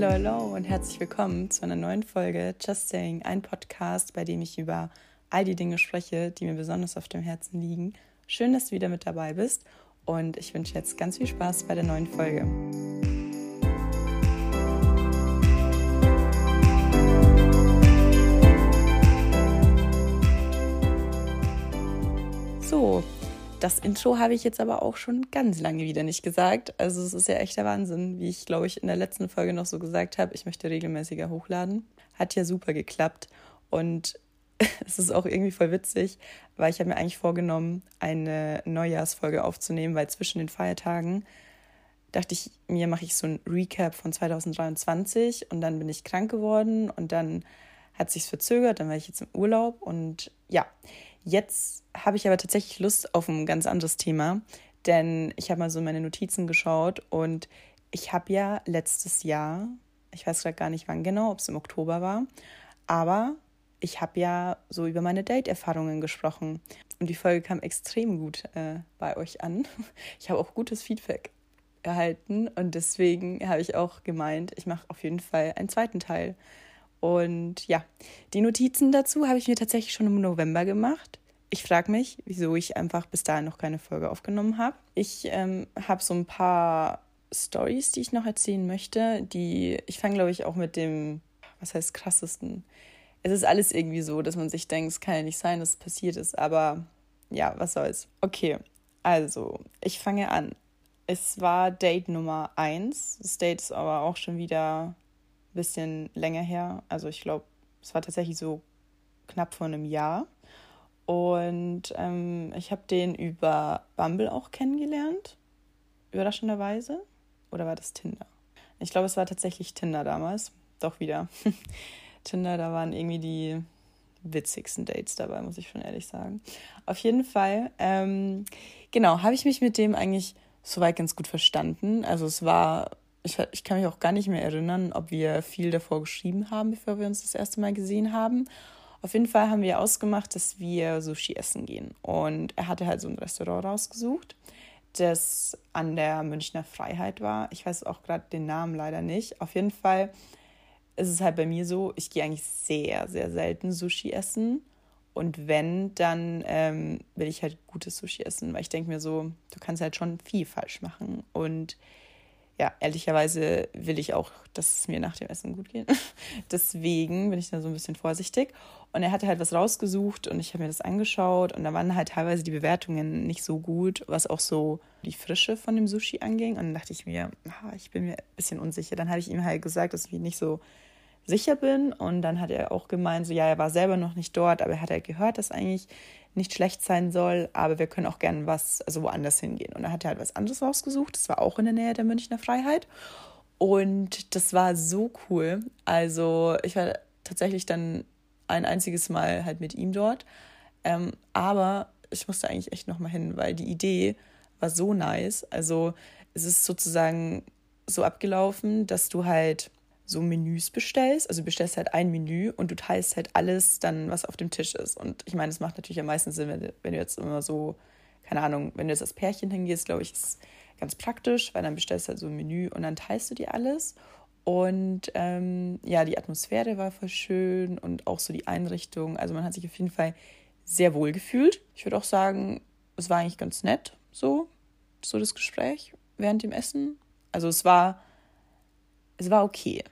Hello, hello und herzlich willkommen zu einer neuen Folge Just Saying, ein Podcast, bei dem ich über all die Dinge spreche, die mir besonders auf dem Herzen liegen. Schön, dass du wieder mit dabei bist und ich wünsche jetzt ganz viel Spaß bei der neuen Folge. So, das Intro habe ich jetzt aber auch schon ganz lange wieder nicht gesagt. Also es ist ja echt der Wahnsinn, wie ich glaube ich in der letzten Folge noch so gesagt habe, ich möchte regelmäßiger hochladen. Hat ja super geklappt und es ist auch irgendwie voll witzig, weil ich habe mir eigentlich vorgenommen, eine Neujahrsfolge aufzunehmen, weil zwischen den Feiertagen dachte ich mir, mache ich so ein Recap von 2023 und dann bin ich krank geworden und dann hat sich's verzögert, dann war ich jetzt im Urlaub und ja, Jetzt habe ich aber tatsächlich Lust auf ein ganz anderes Thema, denn ich habe mal so in meine Notizen geschaut und ich habe ja letztes Jahr, ich weiß gerade gar nicht wann genau, ob es im Oktober war, aber ich habe ja so über meine Date-Erfahrungen gesprochen und die Folge kam extrem gut äh, bei euch an. Ich habe auch gutes Feedback erhalten und deswegen habe ich auch gemeint, ich mache auf jeden Fall einen zweiten Teil. Und ja, die Notizen dazu habe ich mir tatsächlich schon im November gemacht. Ich frage mich, wieso ich einfach bis dahin noch keine Folge aufgenommen habe. Ich ähm, habe so ein paar Stories, die ich noch erzählen möchte. Die ich fange, glaube ich, auch mit dem, was heißt krassesten. Es ist alles irgendwie so, dass man sich denkt, es kann ja nicht sein, dass es passiert ist. Aber ja, was soll's. Okay, also ich fange an. Es war Date Nummer 1. Das Date ist aber auch schon wieder bisschen länger her. Also ich glaube, es war tatsächlich so knapp vor einem Jahr. Und ähm, ich habe den über Bumble auch kennengelernt. Überraschenderweise. Oder war das Tinder? Ich glaube, es war tatsächlich Tinder damals. Doch wieder. Tinder, da waren irgendwie die witzigsten Dates dabei, muss ich schon ehrlich sagen. Auf jeden Fall, ähm, genau, habe ich mich mit dem eigentlich soweit ganz gut verstanden. Also es war, ich, ich kann mich auch gar nicht mehr erinnern, ob wir viel davor geschrieben haben, bevor wir uns das erste Mal gesehen haben. Auf jeden Fall haben wir ausgemacht, dass wir Sushi essen gehen. Und er hatte halt so ein Restaurant rausgesucht, das an der Münchner Freiheit war. Ich weiß auch gerade den Namen leider nicht. Auf jeden Fall ist es halt bei mir so, ich gehe eigentlich sehr, sehr selten Sushi essen. Und wenn, dann ähm, will ich halt gutes Sushi essen, weil ich denke mir so, du kannst halt schon viel falsch machen. Und ja, ehrlicherweise will ich auch, dass es mir nach dem Essen gut geht. Deswegen bin ich da so ein bisschen vorsichtig. Und er hatte halt was rausgesucht und ich habe mir das angeschaut und da waren halt teilweise die Bewertungen nicht so gut, was auch so die Frische von dem Sushi anging. Und dann dachte ich mir, ah, ich bin mir ein bisschen unsicher. Dann habe ich ihm halt gesagt, dass ich nicht so sicher bin. Und dann hat er auch gemeint, so ja, er war selber noch nicht dort, aber er hat halt gehört, dass eigentlich nicht schlecht sein soll, aber wir können auch gerne was, also woanders hingehen. Und da hat er halt was anderes rausgesucht. Das war auch in der Nähe der Münchner Freiheit. Und das war so cool. Also ich war tatsächlich dann ein einziges Mal halt mit ihm dort. Ähm, aber ich musste eigentlich echt nochmal hin, weil die Idee war so nice. Also es ist sozusagen so abgelaufen, dass du halt so Menüs bestellst. Also du bestellst halt ein Menü und du teilst halt alles dann, was auf dem Tisch ist. Und ich meine, es macht natürlich am meisten Sinn, wenn, wenn du jetzt immer so, keine Ahnung, wenn du jetzt als Pärchen hingehst, glaube ich, ist ganz praktisch, weil dann bestellst du halt so ein Menü und dann teilst du dir alles. Und ähm, ja, die Atmosphäre war voll schön und auch so die Einrichtung. Also man hat sich auf jeden Fall sehr wohl gefühlt. Ich würde auch sagen, es war eigentlich ganz nett, so, so das Gespräch während dem Essen. Also es war, es war okay.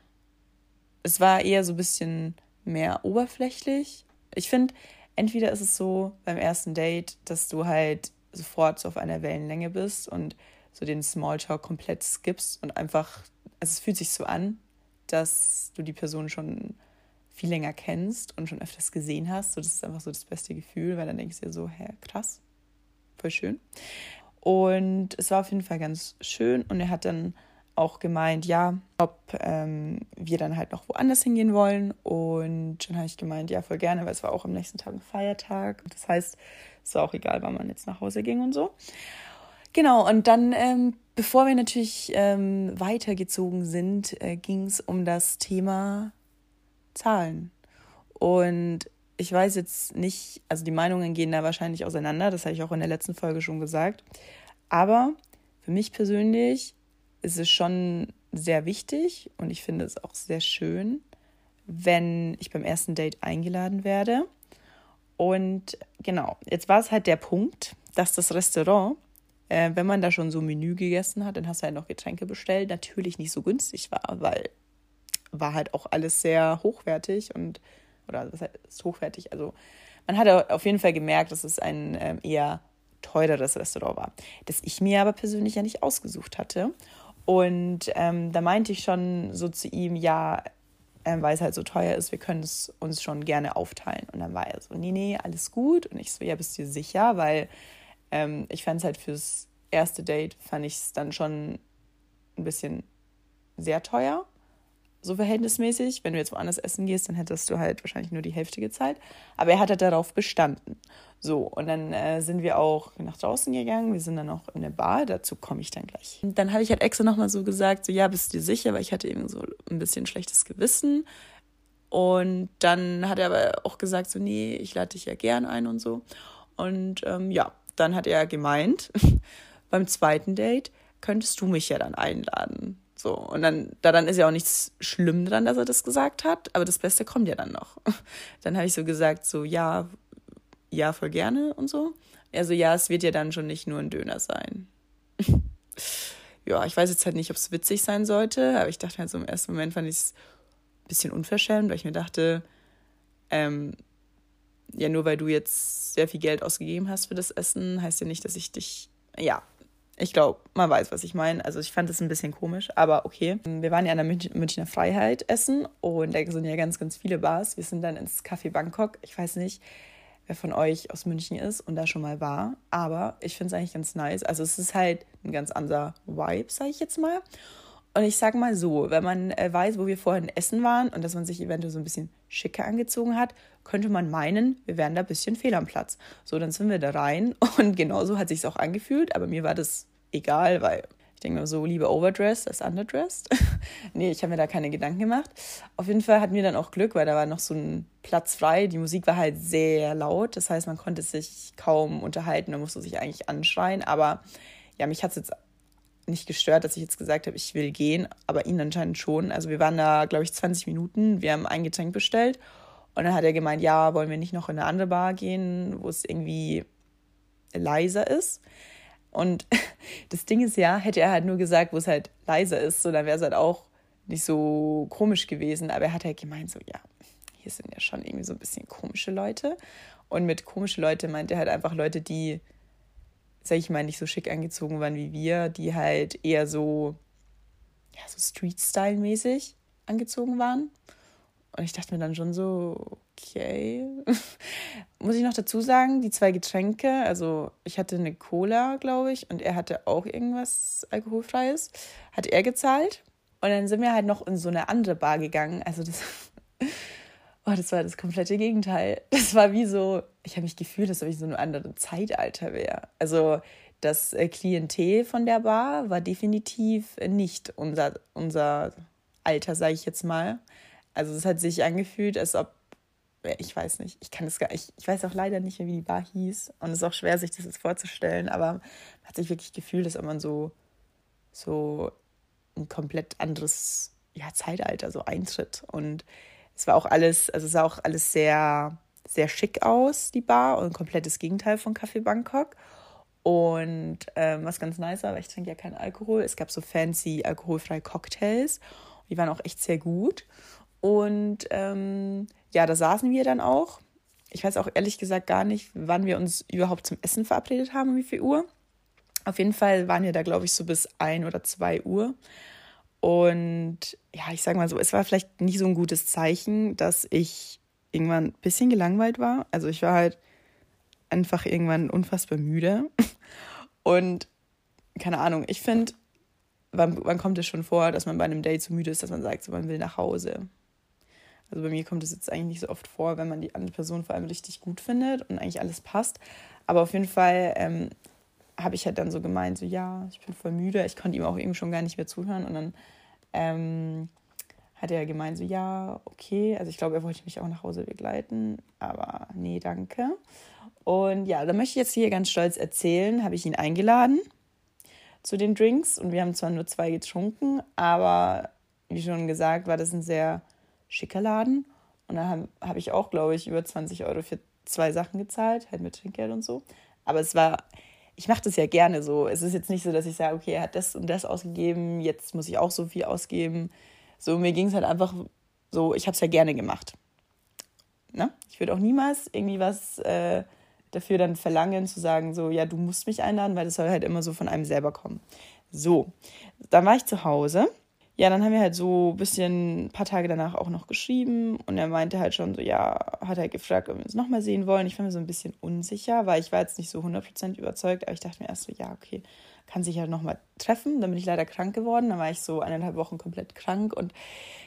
Es war eher so ein bisschen mehr oberflächlich. Ich finde, entweder ist es so beim ersten Date, dass du halt sofort so auf einer Wellenlänge bist und so den Smalltalk komplett skippst und einfach also es fühlt sich so an, dass du die Person schon viel länger kennst und schon öfters gesehen hast. So, das ist einfach so das beste Gefühl, weil dann denkst du dir so, hä, krass, voll schön. Und es war auf jeden Fall ganz schön und er hat dann auch gemeint, ja, ob ähm, wir dann halt noch woanders hingehen wollen. Und dann habe ich gemeint, ja, voll gerne, weil es war auch am nächsten Tag ein Feiertag. Das heißt, es war auch egal, wann man jetzt nach Hause ging und so. Genau, und dann, ähm, bevor wir natürlich ähm, weitergezogen sind, äh, ging es um das Thema Zahlen. Und ich weiß jetzt nicht, also die Meinungen gehen da wahrscheinlich auseinander, das habe ich auch in der letzten Folge schon gesagt. Aber für mich persönlich ist es schon sehr wichtig und ich finde es auch sehr schön, wenn ich beim ersten Date eingeladen werde. Und genau, jetzt war es halt der Punkt, dass das Restaurant, äh, wenn man da schon so Menü gegessen hat, dann hast du halt noch Getränke bestellt, natürlich nicht so günstig war, weil war halt auch alles sehr hochwertig und, oder was heißt hochwertig? Also man hat auf jeden Fall gemerkt, dass es ein ähm, eher teureres Restaurant war, das ich mir aber persönlich ja nicht ausgesucht hatte. Und ähm, da meinte ich schon so zu ihm, ja, ähm, weil es halt so teuer ist, wir können es uns schon gerne aufteilen. Und dann war er so, nee, nee, alles gut. Und ich so, ja, bist du sicher? Weil ähm, ich fand es halt fürs erste Date, fand ich es dann schon ein bisschen sehr teuer so verhältnismäßig. Wenn du jetzt woanders essen gehst, dann hättest du halt wahrscheinlich nur die Hälfte gezahlt. Aber er hat halt darauf bestanden. So, und dann äh, sind wir auch nach draußen gegangen. Wir sind dann auch in der Bar. Dazu komme ich dann gleich. Und dann habe ich halt extra nochmal so gesagt: So, ja, bist du dir sicher? Weil ich hatte eben so ein bisschen schlechtes Gewissen. Und dann hat er aber auch gesagt: So, nee, ich lade dich ja gern ein und so. Und ähm, ja, dann hat er gemeint, beim zweiten Date könntest du mich ja dann einladen. So, und dann, da dann ist ja auch nichts schlimm dran, dass er das gesagt hat, aber das Beste kommt ja dann noch. Dann habe ich so gesagt, so, ja, ja, voll gerne und so. Also, ja, es wird ja dann schon nicht nur ein Döner sein. ja, ich weiß jetzt halt nicht, ob es witzig sein sollte, aber ich dachte halt so im ersten Moment fand ich es ein bisschen unverschämt, weil ich mir dachte, ähm, ja, nur weil du jetzt sehr viel Geld ausgegeben hast für das Essen, heißt ja nicht, dass ich dich, ja, ich glaube, man weiß, was ich meine. Also ich fand es ein bisschen komisch, aber okay. Wir waren ja an der Münchner Freiheit essen und da sind ja ganz, ganz viele Bars. Wir sind dann ins Café Bangkok. Ich weiß nicht, wer von euch aus München ist und da schon mal war, aber ich finde es eigentlich ganz nice. Also es ist halt ein ganz anderer Vibe, sage ich jetzt mal. Und ich sag mal so, wenn man äh, weiß, wo wir vorhin essen waren und dass man sich eventuell so ein bisschen schicker angezogen hat, könnte man meinen, wir wären da ein bisschen fehl am Platz. So, dann sind wir da rein und genauso hat sich auch angefühlt, aber mir war das egal, weil ich denke mir so, lieber overdressed als underdressed. nee, ich habe mir da keine Gedanken gemacht. Auf jeden Fall hatten wir dann auch Glück, weil da war noch so ein Platz frei. Die Musik war halt sehr laut, das heißt, man konnte sich kaum unterhalten, man musste sich eigentlich anschreien, aber ja, mich hat es jetzt nicht gestört, dass ich jetzt gesagt habe, ich will gehen, aber ihn anscheinend schon. Also wir waren da, glaube ich, 20 Minuten, wir haben ein Getränk bestellt und dann hat er gemeint, ja, wollen wir nicht noch in eine andere Bar gehen, wo es irgendwie leiser ist. Und das Ding ist ja, hätte er halt nur gesagt, wo es halt leiser ist, so dann wäre es halt auch nicht so komisch gewesen. Aber er hat halt gemeint, so, ja, hier sind ja schon irgendwie so ein bisschen komische Leute. Und mit komische Leute meint er halt einfach Leute, die sag ich mal, nicht so schick angezogen waren wie wir, die halt eher so, ja, so Street-Style-mäßig angezogen waren. Und ich dachte mir dann schon so, okay. Muss ich noch dazu sagen, die zwei Getränke, also ich hatte eine Cola, glaube ich, und er hatte auch irgendwas Alkoholfreies, hat er gezahlt. Und dann sind wir halt noch in so eine andere Bar gegangen. Also das Oh, das war das komplette Gegenteil. Das war wie so, ich habe mich gefühlt, als ob ich so ein anderes Zeitalter wäre. Also das äh, Klientel von der Bar war definitiv nicht unser, unser Alter, sage ich jetzt mal. Also es hat sich angefühlt, als ob, ich weiß nicht, ich kann es gar ich, ich weiß auch leider nicht mehr, wie die Bar hieß. Und es ist auch schwer, sich das jetzt vorzustellen, aber man hat sich wirklich gefühlt, als ob man so, so ein komplett anderes ja, Zeitalter so eintritt. Und es war auch alles, also es sah auch alles sehr, sehr schick aus, die Bar, und ein komplettes Gegenteil von Café Bangkok. Und ähm, was ganz nice war, weil ich trinke ja keinen Alkohol, es gab so fancy alkoholfreie Cocktails. Die waren auch echt sehr gut. Und ähm, ja, da saßen wir dann auch. Ich weiß auch ehrlich gesagt gar nicht, wann wir uns überhaupt zum Essen verabredet haben, um wie viel Uhr. Auf jeden Fall waren wir da, glaube ich, so bis ein oder zwei Uhr. Und ja, ich sage mal so, es war vielleicht nicht so ein gutes Zeichen, dass ich irgendwann ein bisschen gelangweilt war. Also ich war halt einfach irgendwann unfassbar müde. Und keine Ahnung, ich finde, wann, wann kommt es schon vor, dass man bei einem Date so müde ist, dass man sagt, so, man will nach Hause. Also bei mir kommt es jetzt eigentlich nicht so oft vor, wenn man die andere Person vor allem richtig gut findet und eigentlich alles passt. Aber auf jeden Fall ähm, habe ich halt dann so gemeint, so ja, ich bin voll müde. Ich konnte ihm auch eben schon gar nicht mehr zuhören. Und dann ähm, hat er gemeint, so ja, okay. Also ich glaube, er wollte mich auch nach Hause begleiten, aber nee, danke. Und ja, da möchte ich jetzt hier ganz stolz erzählen, habe ich ihn eingeladen zu den Drinks und wir haben zwar nur zwei getrunken, aber wie schon gesagt, war das ein sehr schicker Laden und da habe hab ich auch, glaube ich, über 20 Euro für zwei Sachen gezahlt, halt mit Trinkgeld und so. Aber es war, ich mache das ja gerne so. Es ist jetzt nicht so, dass ich sage, okay, er hat das und das ausgegeben, jetzt muss ich auch so viel ausgeben. So, mir ging es halt einfach so, ich habe es ja gerne gemacht. Ne? Ich würde auch niemals irgendwie was äh, dafür dann verlangen, zu sagen, so, ja, du musst mich einladen, weil das soll halt immer so von einem selber kommen. So, dann war ich zu Hause ja, dann haben wir halt so ein bisschen, ein paar Tage danach auch noch geschrieben und er meinte halt schon so, ja, hat er gefragt, ob wir uns nochmal sehen wollen. Ich war mir so ein bisschen unsicher, weil ich war jetzt nicht so 100% überzeugt, aber ich dachte mir erst so, ja, okay, kann sich halt nochmal treffen. Dann bin ich leider krank geworden, dann war ich so eineinhalb Wochen komplett krank und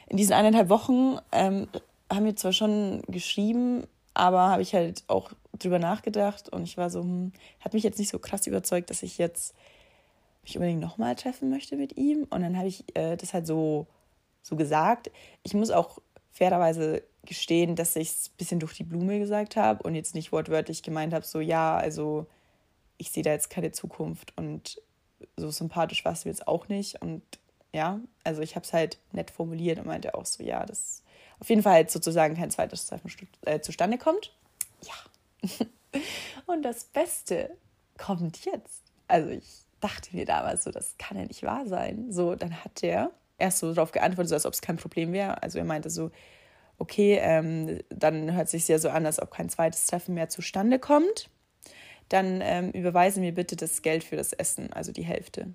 in diesen eineinhalb Wochen ähm, haben wir zwar schon geschrieben, aber habe ich halt auch drüber nachgedacht und ich war so, hm, hat mich jetzt nicht so krass überzeugt, dass ich jetzt ich unbedingt nochmal treffen möchte mit ihm. Und dann habe ich äh, das halt so, so gesagt. Ich muss auch fairerweise gestehen, dass ich es ein bisschen durch die Blume gesagt habe und jetzt nicht wortwörtlich gemeint habe, so ja, also ich sehe da jetzt keine Zukunft und so sympathisch war es jetzt auch nicht. Und ja, also ich habe es halt nett formuliert und meinte auch so, ja, dass auf jeden Fall halt sozusagen kein zweites Treffen äh, zustande kommt. Ja. und das Beste kommt jetzt. Also ich dachte mir damals so, das kann ja nicht wahr sein. So, dann hat der erst so darauf geantwortet, so als ob es kein Problem wäre. Also er meinte so, okay, ähm, dann hört sich ja so an, als ob kein zweites Treffen mehr zustande kommt. Dann ähm, überweisen wir bitte das Geld für das Essen, also die Hälfte.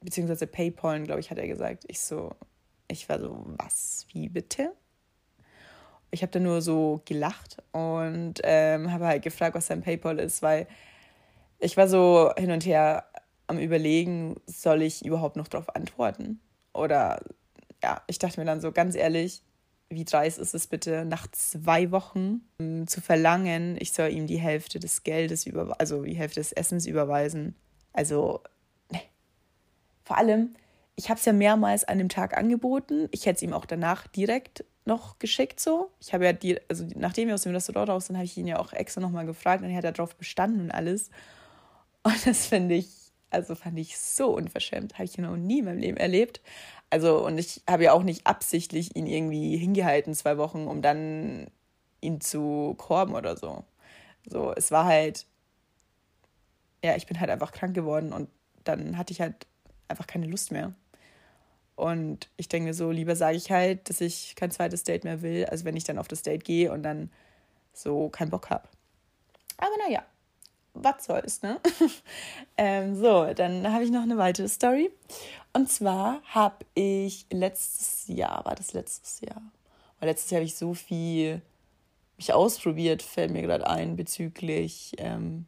Beziehungsweise PayPal, glaube ich, hat er gesagt. Ich so, ich war so, was, wie bitte? Ich habe dann nur so gelacht und ähm, habe halt gefragt, was sein PayPal ist, weil ich war so hin und her am Überlegen, soll ich überhaupt noch darauf antworten? Oder ja, ich dachte mir dann so ganz ehrlich, wie dreist ist es bitte, nach zwei Wochen ähm, zu verlangen, ich soll ihm die Hälfte des Geldes über, also die Hälfte des Essens überweisen. Also, ne. Vor allem, ich habe es ja mehrmals an dem Tag angeboten. Ich hätte es ihm auch danach direkt noch geschickt so. Ich habe ja die, also nachdem wir aus dem Restaurant raus sind, habe ich ihn ja auch extra nochmal gefragt und er hat darauf bestanden und alles. Und das finde ich, also fand ich so unverschämt. Habe ich noch nie in meinem Leben erlebt. Also, und ich habe ja auch nicht absichtlich ihn irgendwie hingehalten, zwei Wochen, um dann ihn zu korben oder so. So, es war halt, ja, ich bin halt einfach krank geworden und dann hatte ich halt einfach keine Lust mehr. Und ich denke so, lieber sage ich halt, dass ich kein zweites Date mehr will, als wenn ich dann auf das Date gehe und dann so keinen Bock habe. Aber naja, was soll's, ne? ähm, so, dann habe ich noch eine weitere Story. Und zwar habe ich letztes Jahr, war das letztes Jahr? Weil letztes Jahr habe ich so viel mich ausprobiert, fällt mir gerade ein, bezüglich ähm,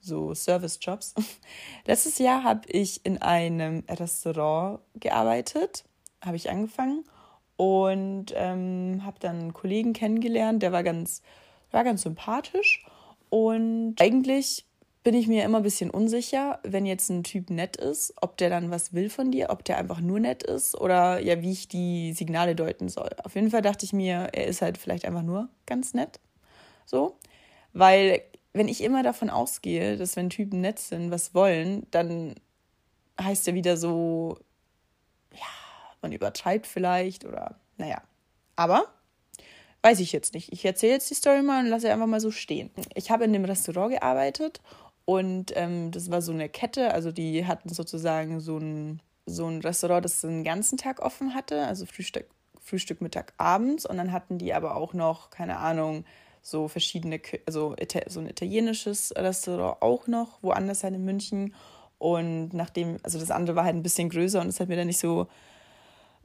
so Service-Jobs. letztes Jahr habe ich in einem Restaurant gearbeitet, habe ich angefangen und ähm, habe dann einen Kollegen kennengelernt, der war ganz, war ganz sympathisch und eigentlich bin ich mir immer ein bisschen unsicher, wenn jetzt ein Typ nett ist, ob der dann was will von dir, ob der einfach nur nett ist oder ja, wie ich die Signale deuten soll. Auf jeden Fall dachte ich mir, er ist halt vielleicht einfach nur ganz nett. So. Weil, wenn ich immer davon ausgehe, dass wenn Typen nett sind, was wollen, dann heißt ja wieder so, ja, man übertreibt vielleicht oder naja. Aber Weiß ich jetzt nicht. Ich erzähle jetzt die Story mal und lasse einfach mal so stehen. Ich habe in dem Restaurant gearbeitet und ähm, das war so eine Kette, also die hatten sozusagen so ein, so ein Restaurant, das den ganzen Tag offen hatte, also Frühstück, Frühstück, Mittag, abends. Und dann hatten die aber auch noch, keine Ahnung, so verschiedene, also so ein italienisches Restaurant auch noch, woanders halt in München. Und nachdem, also das andere war halt ein bisschen größer und es hat mir dann nicht so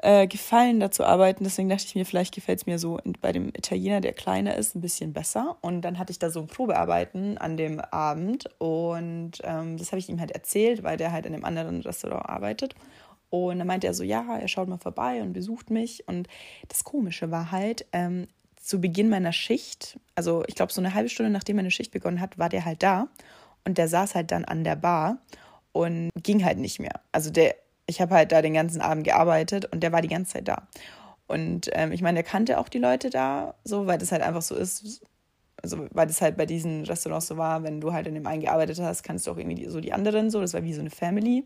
äh, gefallen, da zu arbeiten. Deswegen dachte ich mir, vielleicht gefällt es mir so bei dem Italiener, der kleiner ist, ein bisschen besser. Und dann hatte ich da so Probearbeiten an dem Abend und ähm, das habe ich ihm halt erzählt, weil der halt in einem anderen Restaurant arbeitet. Und dann meinte er so, ja, er schaut mal vorbei und besucht mich. Und das Komische war halt, ähm, zu Beginn meiner Schicht, also ich glaube so eine halbe Stunde nachdem meine Schicht begonnen hat, war der halt da. Und der saß halt dann an der Bar und ging halt nicht mehr. Also der ich habe halt da den ganzen Abend gearbeitet und der war die ganze Zeit da. Und ähm, ich meine, der kannte auch die Leute da, so, weil das halt einfach so ist. also weil das halt bei diesen Restaurants so war, wenn du halt in dem einen gearbeitet hast, kannst du auch irgendwie die, so die anderen so, das war wie so eine Family.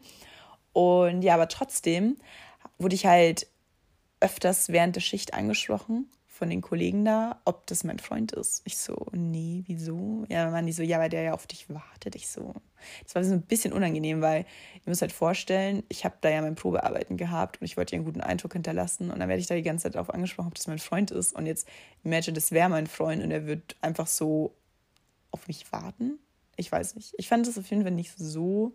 Und ja, aber trotzdem wurde ich halt öfters während der Schicht angesprochen von den Kollegen da, ob das mein Freund ist. Ich so, nee, wieso? Ja, dann waren die so, ja, weil der ja auf dich wartet. Ich so, das war so ein bisschen unangenehm, weil ihr müsst halt vorstellen, ich habe da ja mein Probearbeiten gehabt und ich wollte ja einen guten Eindruck hinterlassen und dann werde ich da die ganze Zeit darauf angesprochen, ob das mein Freund ist und jetzt imagine, das wäre mein Freund und er wird einfach so auf mich warten. Ich weiß nicht. Ich fand das auf jeden Fall nicht so,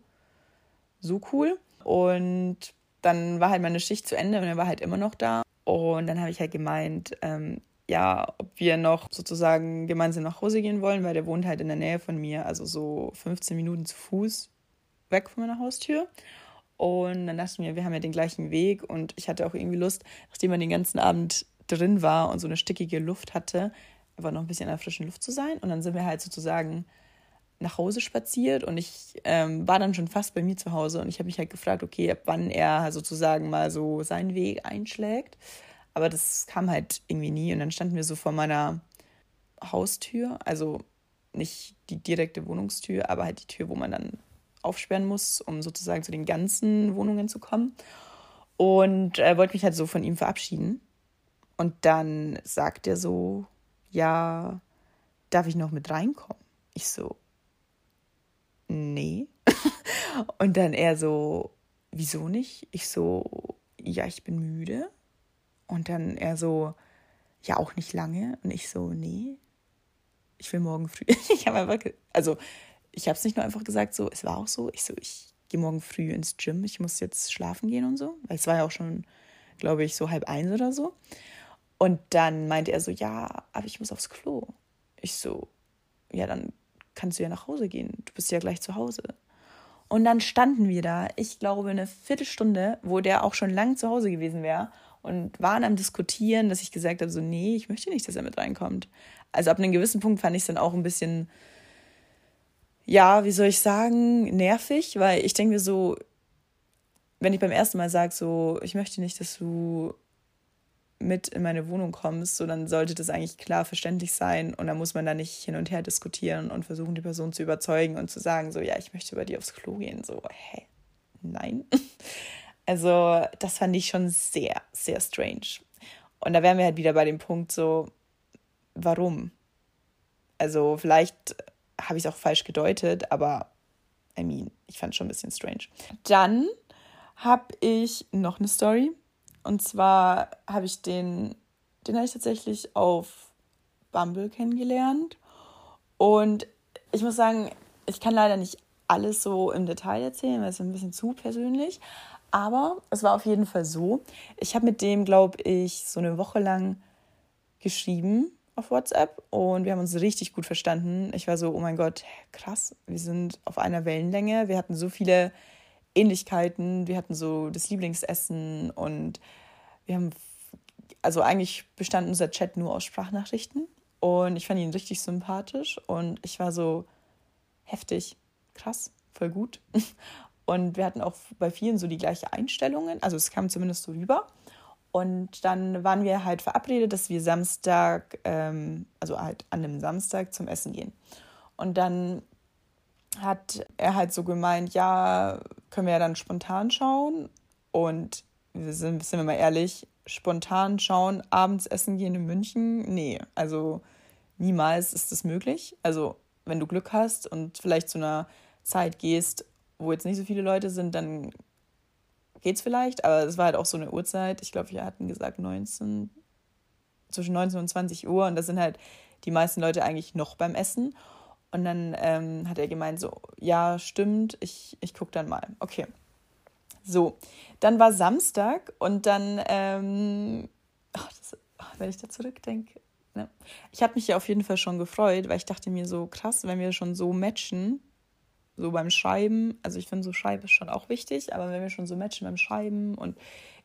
so cool und dann war halt meine Schicht zu Ende und er war halt immer noch da und dann habe ich halt gemeint, ähm, ja, ob wir noch sozusagen gemeinsam nach Hause gehen wollen, weil der wohnt halt in der Nähe von mir, also so 15 Minuten zu Fuß weg von meiner Haustür. Und dann dachte ich mir, wir haben ja den gleichen Weg und ich hatte auch irgendwie Lust, nachdem man den ganzen Abend drin war und so eine stickige Luft hatte, einfach noch ein bisschen in der frischen Luft zu sein. Und dann sind wir halt sozusagen nach Hause spaziert und ich ähm, war dann schon fast bei mir zu Hause und ich habe mich halt gefragt, okay, ab wann er sozusagen mal so seinen Weg einschlägt. Aber das kam halt irgendwie nie und dann standen wir so vor meiner Haustür, also nicht die direkte Wohnungstür, aber halt die Tür, wo man dann aufsperren muss, um sozusagen zu den ganzen Wohnungen zu kommen. Und er wollte mich halt so von ihm verabschieden. Und dann sagt er so, ja, darf ich noch mit reinkommen? Ich so, nee. und dann er so, wieso nicht? Ich so, ja, ich bin müde. Und dann er so, ja, auch nicht lange. Und ich so, nee, ich will morgen früh. ich habe einfach, also ich habe es nicht nur einfach gesagt, so, es war auch so. Ich so, ich gehe morgen früh ins Gym, ich muss jetzt schlafen gehen und so. Weil es war ja auch schon, glaube ich, so halb eins oder so. Und dann meinte er so, ja, aber ich muss aufs Klo. Ich so, ja, dann kannst du ja nach Hause gehen. Du bist ja gleich zu Hause. Und dann standen wir da, ich glaube, eine Viertelstunde, wo der auch schon lang zu Hause gewesen wäre und waren am Diskutieren, dass ich gesagt habe, so, nee, ich möchte nicht, dass er mit reinkommt. Also ab einem gewissen Punkt fand ich es dann auch ein bisschen, ja, wie soll ich sagen, nervig, weil ich denke mir so, wenn ich beim ersten Mal sage, so, ich möchte nicht, dass du mit in meine Wohnung kommst, so dann sollte das eigentlich klar verständlich sein und dann muss man da nicht hin und her diskutieren und versuchen, die Person zu überzeugen und zu sagen, so, ja, ich möchte bei dir aufs Klo gehen, so, hä, nein. Also, das fand ich schon sehr, sehr strange. Und da wären wir halt wieder bei dem Punkt, so, warum? Also, vielleicht habe ich es auch falsch gedeutet, aber I mean, ich fand es schon ein bisschen strange. Dann habe ich noch eine Story und zwar habe ich den, den habe ich tatsächlich auf Bumble kennengelernt. Und ich muss sagen, ich kann leider nicht alles so im Detail erzählen, weil es ein bisschen zu persönlich. Aber es war auf jeden Fall so. Ich habe mit dem, glaube ich, so eine Woche lang geschrieben auf WhatsApp und wir haben uns richtig gut verstanden. Ich war so, oh mein Gott, krass, wir sind auf einer Wellenlänge. Wir hatten so viele Ähnlichkeiten. Wir hatten so das Lieblingsessen und wir haben, also eigentlich bestand unser Chat nur aus Sprachnachrichten und ich fand ihn richtig sympathisch und ich war so heftig, krass, voll gut. Und wir hatten auch bei vielen so die gleiche Einstellungen, also es kam zumindest so rüber. Und dann waren wir halt verabredet, dass wir Samstag, ähm, also halt an einem Samstag zum Essen gehen. Und dann hat er halt so gemeint, ja, können wir ja dann spontan schauen. Und wir sind, sind wir mal ehrlich, spontan schauen, abends essen gehen in München, nee, also niemals ist das möglich. Also wenn du Glück hast und vielleicht zu einer Zeit gehst, wo jetzt nicht so viele Leute sind, dann geht's vielleicht, aber es war halt auch so eine Uhrzeit, ich glaube, wir hatten gesagt 19, zwischen 19 und 20 Uhr und da sind halt die meisten Leute eigentlich noch beim Essen. Und dann ähm, hat er gemeint, so, ja, stimmt, ich, ich gucke dann mal. Okay. So, dann war Samstag und dann, ähm, ach, das, ach, wenn ich da zurückdenke, ne? ich habe mich ja auf jeden Fall schon gefreut, weil ich dachte mir so, krass, wenn wir schon so matchen, so beim Schreiben, also ich finde so Schreiben ist schon auch wichtig, aber wenn wir schon so matchen beim Schreiben und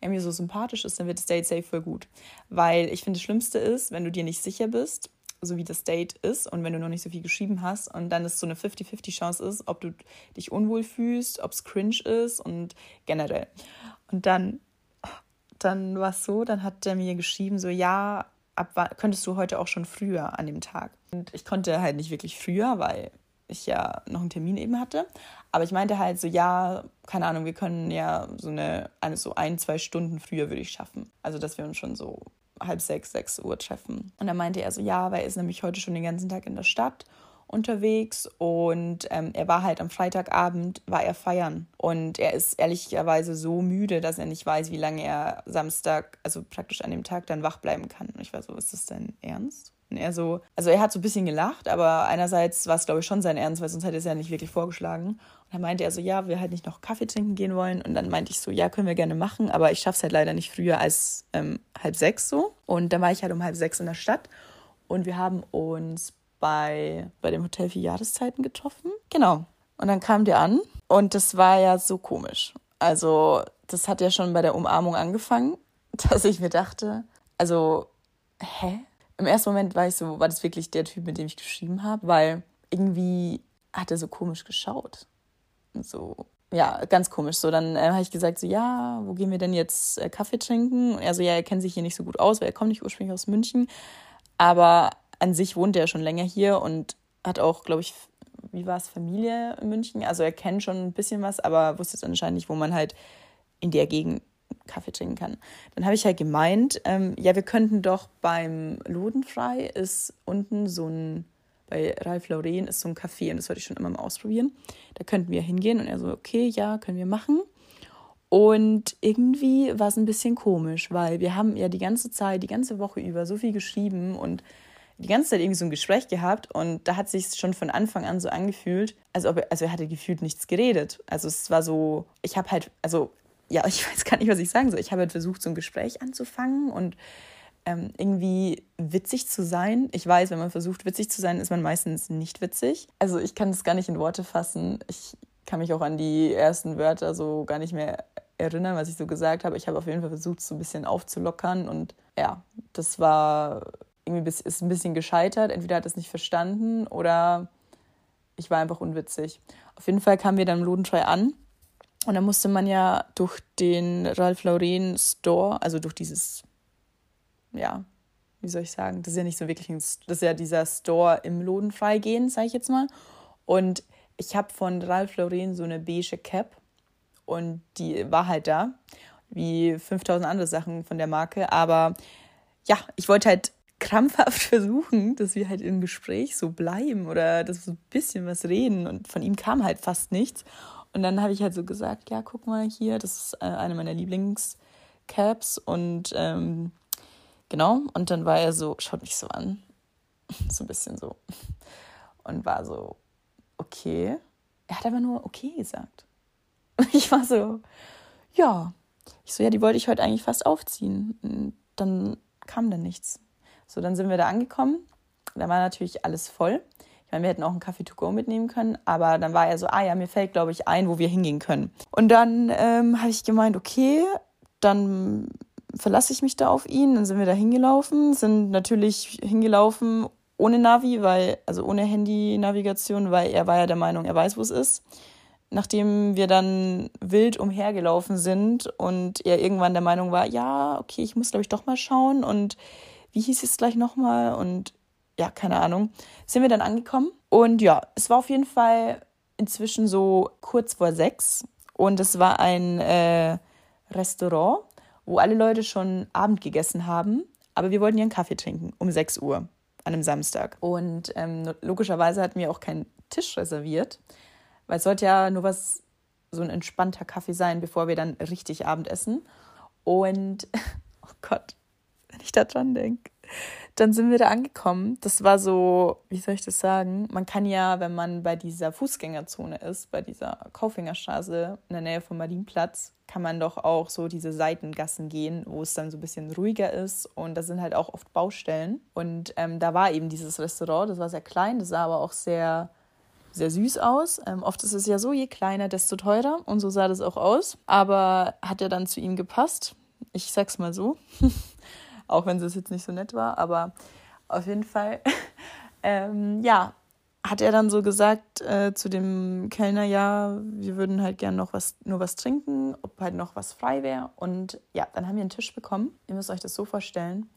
er mir so sympathisch ist, dann wird das Date safe voll gut. Weil ich finde, das Schlimmste ist, wenn du dir nicht sicher bist, so wie das Date ist und wenn du noch nicht so viel geschrieben hast und dann ist so eine 50-50 Chance ist, ob du dich unwohl fühlst, ob es cringe ist und generell. Und dann, dann war es so, dann hat er mir geschrieben, so ja, ab könntest du heute auch schon früher an dem Tag? Und ich konnte halt nicht wirklich früher, weil ich ja noch einen Termin eben hatte. Aber ich meinte halt so, ja, keine Ahnung, wir können ja so eine so ein, zwei Stunden früher würde ich schaffen. Also, dass wir uns schon so halb sechs, sechs Uhr treffen. Und dann meinte er so, ja, weil er ist nämlich heute schon den ganzen Tag in der Stadt unterwegs und ähm, er war halt am Freitagabend, war er feiern und er ist ehrlicherweise so müde, dass er nicht weiß, wie lange er Samstag, also praktisch an dem Tag dann wach bleiben kann. Und ich war so, ist das dein Ernst? Und er so, also er hat so ein bisschen gelacht, aber einerseits war es, glaube ich, schon sein Ernst, weil sonst hätte er es ja nicht wirklich vorgeschlagen. Und dann meinte er so, ja, wir halt nicht noch Kaffee trinken gehen wollen. Und dann meinte ich so, ja, können wir gerne machen, aber ich schaffe es halt leider nicht früher als ähm, halb sechs so. Und dann war ich halt um halb sechs in der Stadt und wir haben uns bei, bei dem Hotel für Jahreszeiten getroffen. Genau. Und dann kam der an und das war ja so komisch. Also, das hat ja schon bei der Umarmung angefangen, dass ich mir dachte, also, hä? Im ersten Moment war ich so, war das wirklich der Typ, mit dem ich geschrieben habe, weil irgendwie hat er so komisch geschaut. So, ja, ganz komisch. So, dann äh, habe ich gesagt, so, ja, wo gehen wir denn jetzt äh, Kaffee trinken? Und er ja, er kennt sich hier nicht so gut aus, weil er kommt nicht ursprünglich aus München. Aber an sich wohnt er schon länger hier und hat auch, glaube ich, wie war es, Familie in München. Also er kennt schon ein bisschen was, aber wusste anscheinend nicht, wo man halt in der Gegend Kaffee trinken kann. Dann habe ich halt gemeint, ähm, ja, wir könnten doch beim Lodenfrei ist unten so ein, bei Ralf Lauren ist so ein Café und das wollte ich schon immer mal ausprobieren. Da könnten wir hingehen und er so, okay, ja, können wir machen. Und irgendwie war es ein bisschen komisch, weil wir haben ja die ganze Zeit, die ganze Woche über so viel geschrieben und die ganze Zeit irgendwie so ein Gespräch gehabt und da hat sich schon von Anfang an so angefühlt, als ob er, also er hatte gefühlt nichts geredet. Also es war so, ich habe halt, also ja, ich weiß gar nicht, was ich sagen soll. Ich habe halt versucht, so ein Gespräch anzufangen und ähm, irgendwie witzig zu sein. Ich weiß, wenn man versucht, witzig zu sein, ist man meistens nicht witzig. Also ich kann das gar nicht in Worte fassen. Ich kann mich auch an die ersten Wörter so gar nicht mehr erinnern, was ich so gesagt habe. Ich habe auf jeden Fall versucht, so ein bisschen aufzulockern und ja, das war irgendwie ist ein bisschen gescheitert. Entweder hat es nicht verstanden oder ich war einfach unwitzig. Auf jeden Fall kamen wir dann im Lodentreu an und dann musste man ja durch den Ralph Lauren Store, also durch dieses, ja, wie soll ich sagen, das ist ja nicht so wirklich ein, das ist ja dieser Store im Lodenfrei gehen, sage ich jetzt mal. Und ich habe von Ralph Lauren so eine beige Cap und die war halt da, wie 5000 andere Sachen von der Marke. Aber ja, ich wollte halt krampfhaft versuchen, dass wir halt im Gespräch so bleiben oder dass wir so ein bisschen was reden und von ihm kam halt fast nichts. Und dann habe ich halt so gesagt, ja, guck mal hier, das ist äh, eine meiner Lieblingscaps und ähm, genau. Und dann war er so, schaut mich so an, so ein bisschen so und war so, okay. Er hat aber nur okay gesagt. Ich war so, ja. Ich so, ja, die wollte ich heute eigentlich fast aufziehen. Und dann kam da nichts. So, dann sind wir da angekommen. Da war natürlich alles voll meine, wir hätten auch einen Kaffee to go mitnehmen können, aber dann war er so, ah ja, mir fällt, glaube ich, ein, wo wir hingehen können. Und dann ähm, habe ich gemeint, okay, dann verlasse ich mich da auf ihn. Dann sind wir da hingelaufen, sind natürlich hingelaufen ohne Navi, weil, also ohne Handy-Navigation, weil er war ja der Meinung, er weiß, wo es ist. Nachdem wir dann wild umhergelaufen sind und er irgendwann der Meinung war, ja, okay, ich muss, glaube ich, doch mal schauen und wie hieß es gleich nochmal? Und ja, keine Ahnung, sind wir dann angekommen. Und ja, es war auf jeden Fall inzwischen so kurz vor sechs. Und es war ein äh, Restaurant, wo alle Leute schon Abend gegessen haben. Aber wir wollten ja einen Kaffee trinken um 6 Uhr an einem Samstag. Und ähm, logischerweise hatten wir auch keinen Tisch reserviert, weil es sollte ja nur was, so ein entspannter Kaffee sein, bevor wir dann richtig Abend essen. Und, oh Gott, wenn ich da dran denke. Dann sind wir da angekommen. Das war so, wie soll ich das sagen? Man kann ja, wenn man bei dieser Fußgängerzone ist, bei dieser Kaufingerstraße in der Nähe vom Marienplatz, kann man doch auch so diese Seitengassen gehen, wo es dann so ein bisschen ruhiger ist. Und da sind halt auch oft Baustellen. Und ähm, da war eben dieses Restaurant, das war sehr klein, das sah aber auch sehr sehr süß aus. Ähm, oft ist es ja so, je kleiner, desto teurer. Und so sah das auch aus. Aber hat ja dann zu ihm gepasst. Ich sag's mal so. auch wenn es jetzt nicht so nett war, aber auf jeden Fall, ähm, ja, hat er dann so gesagt äh, zu dem Kellner, ja, wir würden halt gern noch was, nur was trinken, ob halt noch was frei wäre. Und ja, dann haben wir einen Tisch bekommen. Ihr müsst euch das so vorstellen.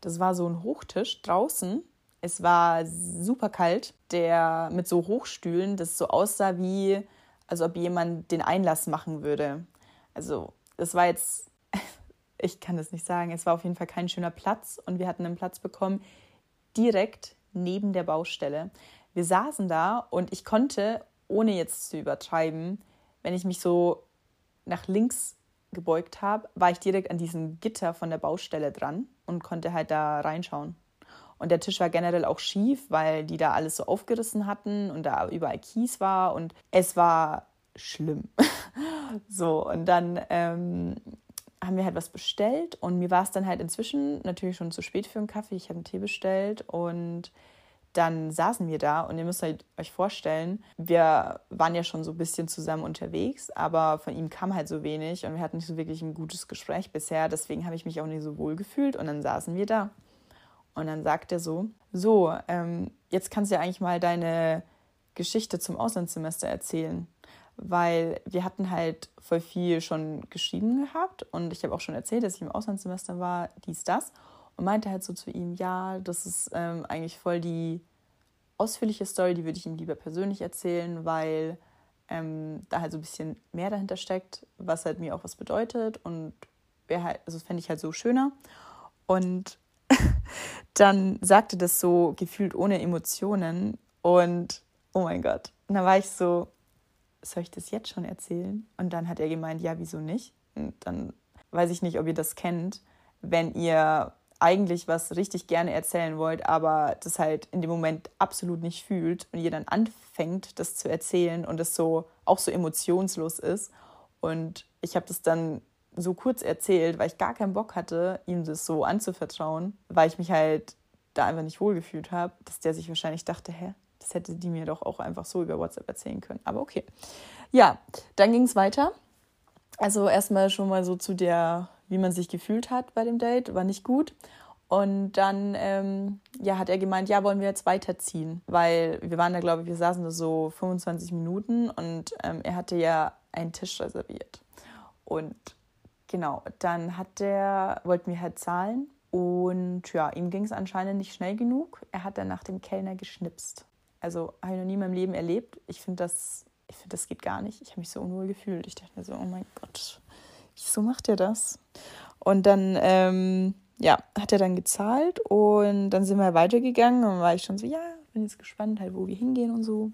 Das war so ein Hochtisch draußen. Es war super kalt, der mit so Hochstühlen, das so aussah wie, als ob jemand den Einlass machen würde. Also, es war jetzt, ich kann das nicht sagen, es war auf jeden Fall kein schöner Platz und wir hatten einen Platz bekommen direkt neben der Baustelle. Wir saßen da und ich konnte, ohne jetzt zu übertreiben, wenn ich mich so nach links gebeugt habe, war ich direkt an diesem Gitter von der Baustelle dran und konnte halt da reinschauen. Und der Tisch war generell auch schief, weil die da alles so aufgerissen hatten und da überall Kies war und es war schlimm. so, und dann ähm, haben wir halt was bestellt und mir war es dann halt inzwischen natürlich schon zu spät für einen Kaffee. Ich habe einen Tee bestellt und dann saßen wir da und ihr müsst halt euch vorstellen, wir waren ja schon so ein bisschen zusammen unterwegs, aber von ihm kam halt so wenig und wir hatten nicht so wirklich ein gutes Gespräch bisher. Deswegen habe ich mich auch nicht so wohl gefühlt und dann saßen wir da. Und dann sagt er so, so, ähm, jetzt kannst du ja eigentlich mal deine Geschichte zum Auslandssemester erzählen weil wir hatten halt voll viel schon geschrieben gehabt und ich habe auch schon erzählt, dass ich im Auslandssemester war, dies, das und meinte halt so zu ihm, ja, das ist ähm, eigentlich voll die ausführliche Story, die würde ich ihm lieber persönlich erzählen, weil ähm, da halt so ein bisschen mehr dahinter steckt, was halt mir auch was bedeutet und wäre halt, also fände ich halt so schöner und dann sagte das so gefühlt ohne Emotionen und oh mein Gott, und dann war ich so, soll ich das jetzt schon erzählen? Und dann hat er gemeint, ja, wieso nicht? Und dann weiß ich nicht, ob ihr das kennt, wenn ihr eigentlich was richtig gerne erzählen wollt, aber das halt in dem Moment absolut nicht fühlt und ihr dann anfängt, das zu erzählen und es so auch so emotionslos ist. Und ich habe das dann so kurz erzählt, weil ich gar keinen Bock hatte, ihm das so anzuvertrauen, weil ich mich halt da einfach nicht wohlgefühlt habe, dass der sich wahrscheinlich dachte, hä, das hätte die mir doch auch einfach so über WhatsApp erzählen können. Aber okay. Ja, dann ging es weiter. Also erstmal schon mal so zu der, wie man sich gefühlt hat bei dem Date, war nicht gut. Und dann ähm, ja, hat er gemeint, ja, wollen wir jetzt weiterziehen? Weil wir waren da, glaube ich, wir saßen da so 25 Minuten und ähm, er hatte ja einen Tisch reserviert. Und genau, dann hat der, wollten wir halt zahlen. Und ja, ihm ging es anscheinend nicht schnell genug. Er hat dann nach dem Kellner geschnipst. Also habe ich noch nie in meinem Leben erlebt. Ich finde das, ich finde das geht gar nicht. Ich habe mich so unwohl gefühlt. Ich dachte mir so, oh mein Gott, wieso macht er das? Und dann, ähm, ja, hat er dann gezahlt und dann sind wir weitergegangen und war ich schon so, ja, bin jetzt gespannt, halt, wo wir hingehen und so.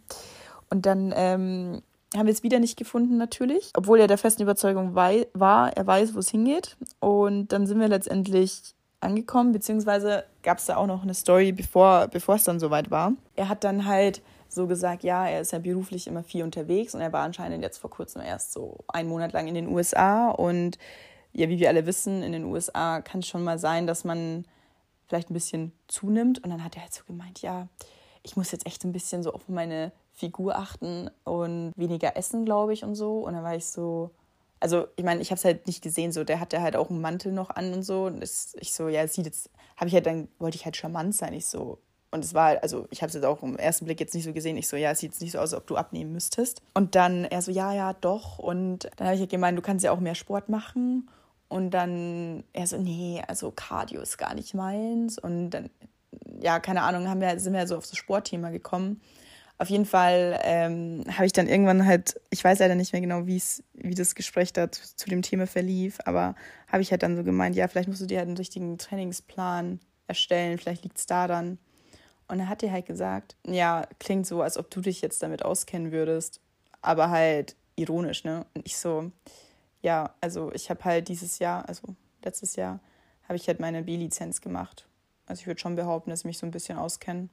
Und dann ähm, haben wir es wieder nicht gefunden, natürlich, obwohl er der festen Überzeugung war, er weiß, wo es hingeht. Und dann sind wir letztendlich angekommen, beziehungsweise gab es da auch noch eine Story, bevor, es dann soweit war. Er hat dann halt so gesagt, ja, er ist ja beruflich immer viel unterwegs und er war anscheinend jetzt vor kurzem erst so einen Monat lang in den USA und ja, wie wir alle wissen, in den USA kann es schon mal sein, dass man vielleicht ein bisschen zunimmt. Und dann hat er halt so gemeint, ja, ich muss jetzt echt ein bisschen so auf meine Figur achten und weniger essen, glaube ich und so. Und dann war ich so, also ich meine, ich habe es halt nicht gesehen, so der hatte halt auch einen Mantel noch an und so. Und das, ich so, ja, sieht jetzt, habe ich halt dann, wollte ich halt charmant sein, ich so. Und es war also ich habe es jetzt auch im ersten Blick jetzt nicht so gesehen. Ich so, ja, es sieht jetzt nicht so aus, als ob du abnehmen müsstest. Und dann er so, ja, ja, doch. Und dann habe ich halt gemeint, du kannst ja auch mehr Sport machen. Und dann er so, nee, also Cardio ist gar nicht meins. Und dann, ja, keine Ahnung, haben wir, sind wir so auf das Sportthema gekommen. Auf jeden Fall ähm, habe ich dann irgendwann halt, ich weiß leider nicht mehr genau, wie das Gespräch da zu, zu dem Thema verlief, aber habe ich halt dann so gemeint, ja, vielleicht musst du dir halt einen richtigen Trainingsplan erstellen, vielleicht liegt es daran. Und dann hat er halt gesagt, ja, klingt so, als ob du dich jetzt damit auskennen würdest, aber halt ironisch, ne? Und ich so, ja, also ich habe halt dieses Jahr, also letztes Jahr, habe ich halt meine B-Lizenz gemacht. Also ich würde schon behaupten, dass ich mich so ein bisschen auskenne.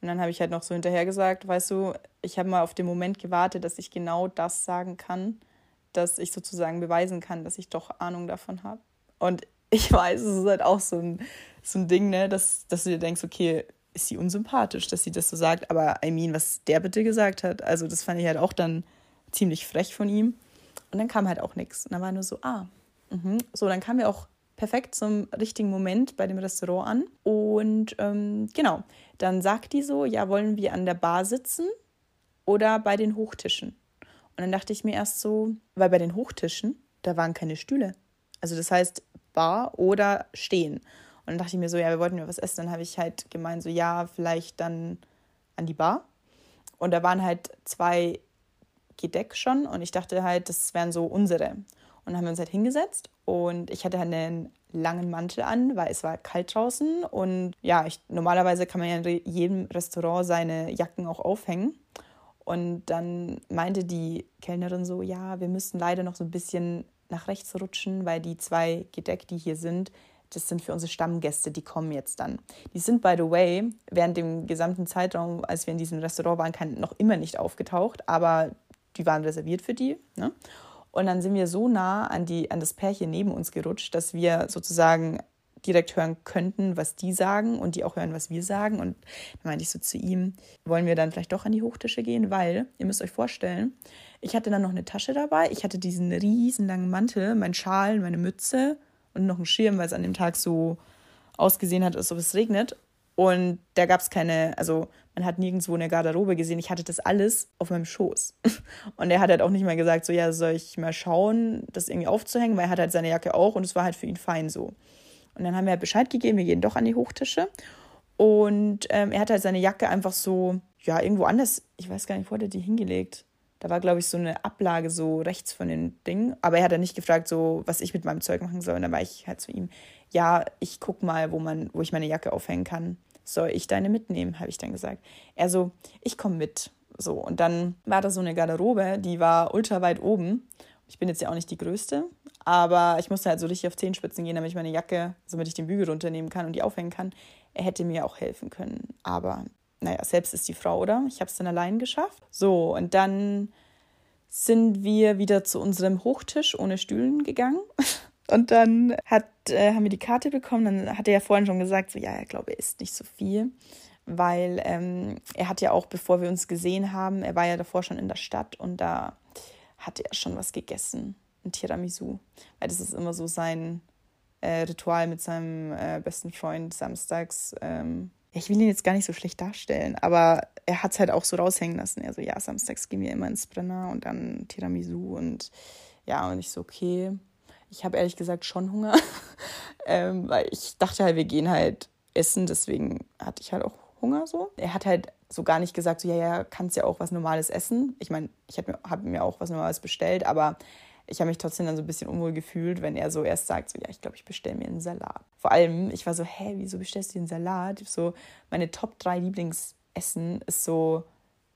Und dann habe ich halt noch so hinterher gesagt, weißt du, ich habe mal auf den Moment gewartet, dass ich genau das sagen kann, dass ich sozusagen beweisen kann, dass ich doch Ahnung davon habe. Und ich weiß, es ist halt auch so ein, so ein Ding, ne, dass, dass du dir denkst, okay, ist sie unsympathisch, dass sie das so sagt. Aber I mean, was der bitte gesagt hat, also das fand ich halt auch dann ziemlich frech von ihm. Und dann kam halt auch nichts. Und dann war nur so, ah, mh. so, dann kamen wir auch perfekt zum richtigen Moment bei dem Restaurant an. Und ähm, genau, dann sagt die so, ja, wollen wir an der Bar sitzen oder bei den Hochtischen? Und dann dachte ich mir erst so, weil bei den Hochtischen, da waren keine Stühle. Also das heißt Bar oder Stehen. dann dachte ich mir so, ja, wir wollten ja was essen. Dann habe ich halt gemeint, so, ja, vielleicht dann an die Bar. Und da waren halt zwei Gedeck schon und ich dachte halt, das wären so unsere. Und dann haben wir uns halt hingesetzt und ich hatte einen langen Mantel an, weil es war kalt draußen. Und ja, ich, normalerweise kann man ja in jedem Restaurant seine Jacken auch aufhängen. Und dann meinte die Kellnerin so, ja, wir müssen leider noch so ein bisschen nach rechts rutschen, weil die zwei Gedeck, die hier sind, das sind für unsere Stammgäste, die kommen jetzt dann. Die sind, by the way, während dem gesamten Zeitraum, als wir in diesem Restaurant waren, noch immer nicht aufgetaucht, aber die waren reserviert für die. Ne? Und dann sind wir so nah an, die, an das Pärchen neben uns gerutscht, dass wir sozusagen direkt hören könnten, was die sagen und die auch hören, was wir sagen. Und dann meinte ich so zu ihm, wollen wir dann vielleicht doch an die Hochtische gehen, weil ihr müsst euch vorstellen, ich hatte dann noch eine Tasche dabei, ich hatte diesen riesen langen Mantel, mein Schal, meine Mütze und noch einen Schirm, weil es an dem Tag so ausgesehen hat, als ob es regnet. Und da gab es keine, also man hat nirgendwo eine Garderobe gesehen. Ich hatte das alles auf meinem Schoß. Und er hat halt auch nicht mal gesagt, so, ja, soll ich mal schauen, das irgendwie aufzuhängen, weil er hat halt seine Jacke auch und es war halt für ihn fein so. Und dann haben wir halt Bescheid gegeben, wir gehen doch an die Hochtische. Und ähm, er hat halt seine Jacke einfach so, ja, irgendwo anders, ich weiß gar nicht, wo hat er die hingelegt? Da war, glaube ich, so eine Ablage so rechts von den Dingen. Aber er hat dann nicht gefragt, so, was ich mit meinem Zeug machen soll. Und dann war ich halt zu ihm, ja, ich guck mal, wo man, wo ich meine Jacke aufhängen kann soll ich deine mitnehmen, habe ich dann gesagt. Er so, ich komme mit. So, und dann war da so eine Garderobe, die war ultra weit oben. Ich bin jetzt ja auch nicht die Größte, aber ich musste halt so richtig auf Zehenspitzen gehen, damit ich meine Jacke, damit ich den Bügel runternehmen kann und die aufhängen kann. Er hätte mir auch helfen können, aber naja, selbst ist die Frau, oder? Ich habe es dann allein geschafft. So, und dann sind wir wieder zu unserem Hochtisch ohne Stühlen gegangen. Und dann hat, äh, haben wir die Karte bekommen. Dann hat er ja vorhin schon gesagt, so ja, er glaube, er isst nicht so viel. Weil ähm, er hat ja auch, bevor wir uns gesehen haben, er war ja davor schon in der Stadt und da hatte er schon was gegessen. Ein Tiramisu. Weil das ist immer so sein äh, Ritual mit seinem äh, besten Freund samstags. Ähm, ich will ihn jetzt gar nicht so schlecht darstellen, aber er hat es halt auch so raushängen lassen. Er so, ja, samstags gehen wir immer ins Brenner und dann Tiramisu und ja, und ich so, okay. Ich habe ehrlich gesagt schon Hunger, ähm, weil ich dachte halt, wir gehen halt essen, deswegen hatte ich halt auch Hunger so. Er hat halt so gar nicht gesagt, so ja, ja, kannst ja auch was Normales essen. Ich meine, ich habe mir, hab mir auch was Normales bestellt, aber ich habe mich trotzdem dann so ein bisschen unwohl gefühlt, wenn er so erst sagt, so ja, ich glaube, ich bestelle mir einen Salat. Vor allem, ich war so, hä, wieso bestellst du den Salat? So, meine Top 3 Lieblingsessen ist so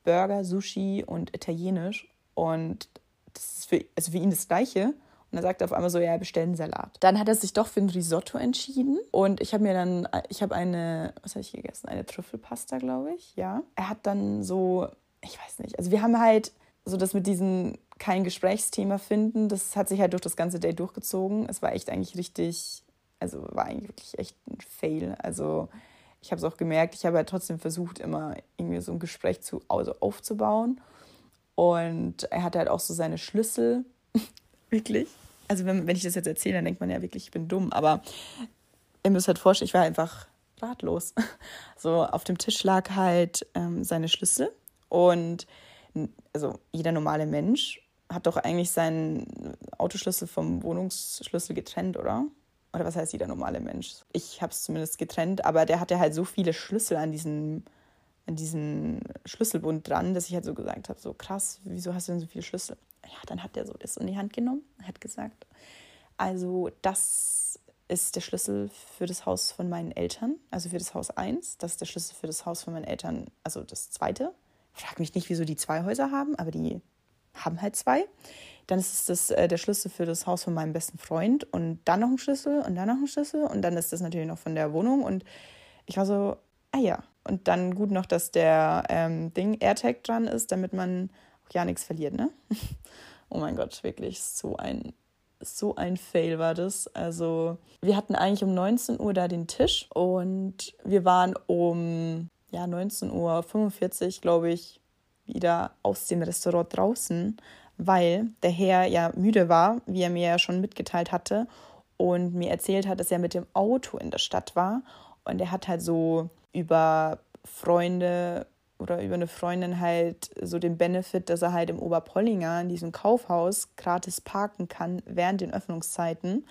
Burger, Sushi und Italienisch. Und das ist für, also für ihn das Gleiche. Und er sagte auf einmal so, ja, bestell einen Salat. Dann hat er sich doch für ein Risotto entschieden. Und ich habe mir dann, ich habe eine, was habe ich gegessen? Eine Trüffelpasta, glaube ich, ja. Er hat dann so, ich weiß nicht, also wir haben halt so das mit diesem kein Gesprächsthema finden, das hat sich halt durch das ganze Day durchgezogen. Es war echt eigentlich richtig, also war eigentlich wirklich echt ein Fail. Also ich habe es auch gemerkt, ich habe halt trotzdem versucht, immer irgendwie so ein Gespräch zu, also aufzubauen. Und er hatte halt auch so seine Schlüssel. Wirklich also wenn, wenn ich das jetzt erzähle, dann denkt man ja wirklich, ich bin dumm. Aber ihr müsst halt vorstellen, ich war einfach ratlos. So auf dem Tisch lag halt ähm, seine Schlüssel. Und also jeder normale Mensch hat doch eigentlich seinen Autoschlüssel vom Wohnungsschlüssel getrennt, oder? Oder was heißt jeder normale Mensch? Ich habe es zumindest getrennt, aber der hatte halt so viele Schlüssel an diesem, an diesem Schlüsselbund dran, dass ich halt so gesagt habe, so krass, wieso hast du denn so viele Schlüssel? Ja, dann hat er so das in die Hand genommen, hat gesagt, also das ist der Schlüssel für das Haus von meinen Eltern, also für das Haus 1. Das ist der Schlüssel für das Haus von meinen Eltern, also das zweite. Frag mich nicht, wieso die zwei Häuser haben, aber die haben halt zwei. Dann ist das, äh, der Schlüssel für das Haus von meinem besten Freund und dann noch ein Schlüssel und dann noch ein Schlüssel und dann ist das natürlich noch von der Wohnung und ich war so, ah ja. Und dann gut noch, dass der ähm, Ding AirTag dran ist, damit man ja nichts verliert, ne? oh mein Gott, wirklich so ein so ein Fail war das. Also, wir hatten eigentlich um 19 Uhr da den Tisch und wir waren um ja, 19.45 Uhr, glaube ich, wieder aus dem Restaurant draußen, weil der Herr ja müde war, wie er mir ja schon mitgeteilt hatte und mir erzählt hat, dass er mit dem Auto in der Stadt war und er hat halt so über Freunde oder über eine Freundin halt so den Benefit, dass er halt im Oberpollinger in diesem Kaufhaus gratis parken kann während den Öffnungszeiten.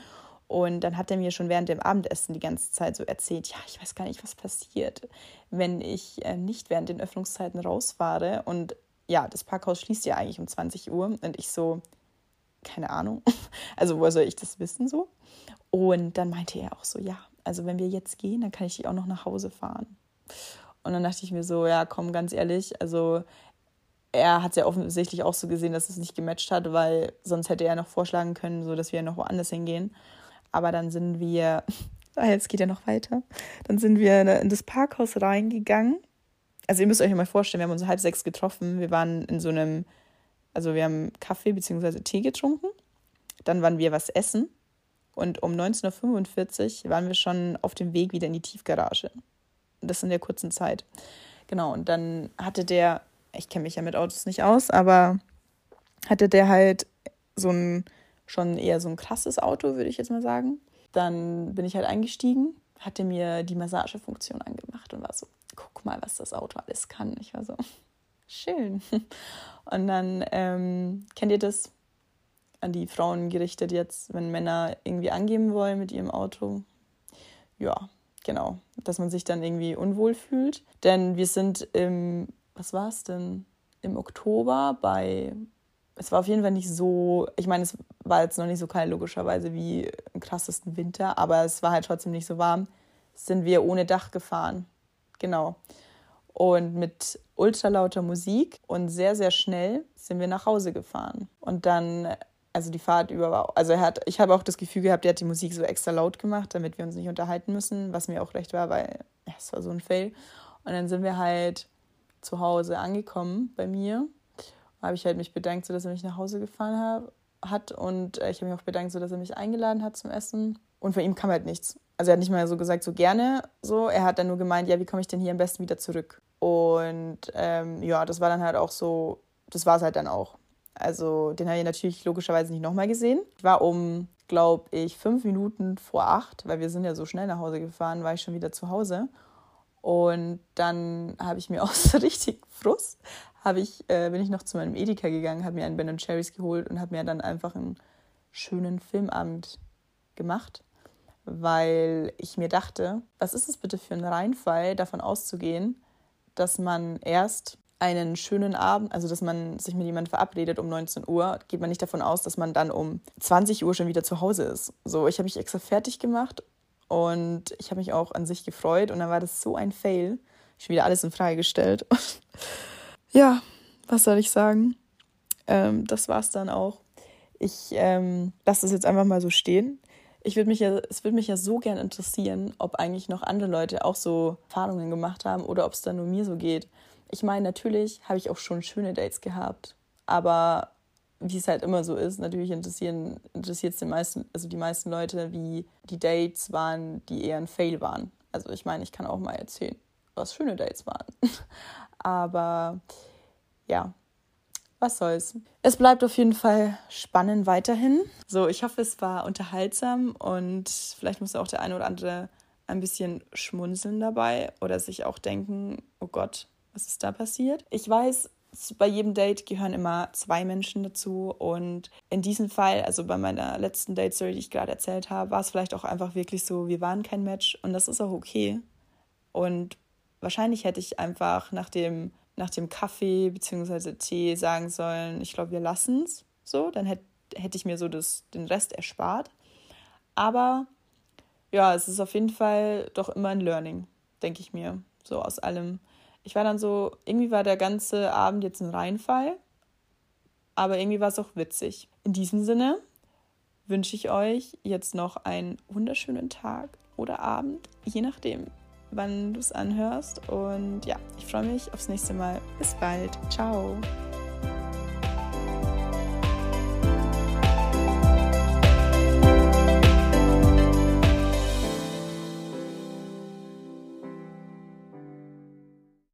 Und dann hat er mir schon während dem Abendessen die ganze Zeit so erzählt, ja, ich weiß gar nicht, was passiert, wenn ich äh, nicht während den Öffnungszeiten rausfahre. Und ja, das Parkhaus schließt ja eigentlich um 20 Uhr. Und ich so, keine Ahnung. Also, woher soll ich das wissen so? Und dann meinte er auch so, ja, also wenn wir jetzt gehen, dann kann ich dich auch noch nach Hause fahren. Und dann dachte ich mir so, ja, komm, ganz ehrlich, also er hat es ja offensichtlich auch so gesehen, dass es nicht gematcht hat, weil sonst hätte er noch vorschlagen können, so dass wir noch woanders hingehen. Aber dann sind wir, ah, jetzt geht ja noch weiter, dann sind wir in das Parkhaus reingegangen. Also ihr müsst euch mal vorstellen, wir haben uns halb sechs getroffen. Wir waren in so einem, also wir haben Kaffee bzw. Tee getrunken. Dann waren wir was essen. Und um 19.45 Uhr waren wir schon auf dem Weg wieder in die Tiefgarage. Das in der kurzen Zeit. Genau, und dann hatte der, ich kenne mich ja mit Autos nicht aus, aber hatte der halt so ein schon eher so ein krasses Auto, würde ich jetzt mal sagen. Dann bin ich halt eingestiegen, hatte mir die Massagefunktion angemacht und war so, guck mal, was das Auto alles kann. Ich war so, schön. Und dann ähm, kennt ihr das an die Frauen gerichtet jetzt, wenn Männer irgendwie angeben wollen mit ihrem Auto? Ja, genau, dass man sich dann irgendwie unwohl fühlt. Denn wir sind im, was war es denn? Im Oktober bei es war auf jeden Fall nicht so, ich meine, es war jetzt noch nicht so kalt, logischerweise, wie im krassesten Winter, aber es war halt trotzdem nicht so warm, sind wir ohne Dach gefahren. Genau. Und mit ultralauter Musik und sehr, sehr schnell sind wir nach Hause gefahren. Und dann, also die Fahrt über war, also er hat, ich habe auch das Gefühl gehabt, er hat die Musik so extra laut gemacht, damit wir uns nicht unterhalten müssen, was mir auch recht war, weil ja, es war so ein Fail. Und dann sind wir halt zu Hause angekommen bei mir habe ich halt mich bedankt, so dass er mich nach Hause gefahren hab, hat und äh, ich habe mich auch bedankt, so dass er mich eingeladen hat zum Essen. Und von ihm kam halt nichts. Also er hat nicht mal so gesagt, so gerne so. Er hat dann nur gemeint, ja, wie komme ich denn hier am besten wieder zurück? Und ähm, ja, das war dann halt auch so, das war es halt dann auch. Also den habe ich natürlich logischerweise nicht nochmal gesehen. Ich war um, glaube ich, fünf Minuten vor acht, weil wir sind ja so schnell nach Hause gefahren, war ich schon wieder zu Hause. Und dann habe ich mir aus richtig Frust, habe ich, äh, bin ich noch zu meinem Edeka gegangen, habe mir einen Ben Cherries geholt und habe mir dann einfach einen schönen Filmabend gemacht, weil ich mir dachte, was ist es bitte für ein Reinfall, davon auszugehen, dass man erst einen schönen Abend, also dass man sich mit jemandem verabredet um 19 Uhr, geht man nicht davon aus, dass man dann um 20 Uhr schon wieder zu Hause ist. So, ich habe mich extra fertig gemacht und ich habe mich auch an sich gefreut und dann war das so ein Fail. Ich wieder alles in Frage gestellt. ja, was soll ich sagen? Ähm, das war's dann auch. Ich ähm, lasse das jetzt einfach mal so stehen. Ich würde mich ja, es würde mich ja so gern interessieren, ob eigentlich noch andere Leute auch so Erfahrungen gemacht haben oder ob es dann nur mir so geht. Ich meine, natürlich habe ich auch schon schöne Dates gehabt, aber wie es halt immer so ist, natürlich interessiert es den meisten, also die meisten Leute, wie die Dates waren, die eher ein Fail waren. Also ich meine, ich kann auch mal erzählen, was schöne Dates waren. Aber ja, was soll's. Es bleibt auf jeden Fall spannend weiterhin. So, ich hoffe, es war unterhaltsam und vielleicht muss auch der eine oder andere ein bisschen schmunzeln dabei oder sich auch denken, oh Gott, was ist da passiert? Ich weiß, bei jedem Date gehören immer zwei Menschen dazu und in diesem Fall, also bei meiner letzten Date-Story, die ich gerade erzählt habe, war es vielleicht auch einfach wirklich so, wir waren kein Match und das ist auch okay. Und wahrscheinlich hätte ich einfach nach dem, nach dem Kaffee bzw. Tee sagen sollen, ich glaube, wir lassen es so, dann hätte, hätte ich mir so das, den Rest erspart. Aber ja, es ist auf jeden Fall doch immer ein Learning, denke ich mir, so aus allem. Ich war dann so, irgendwie war der ganze Abend jetzt ein Reinfall, aber irgendwie war es auch witzig. In diesem Sinne wünsche ich euch jetzt noch einen wunderschönen Tag oder Abend, je nachdem, wann du es anhörst. Und ja, ich freue mich aufs nächste Mal. Bis bald. Ciao.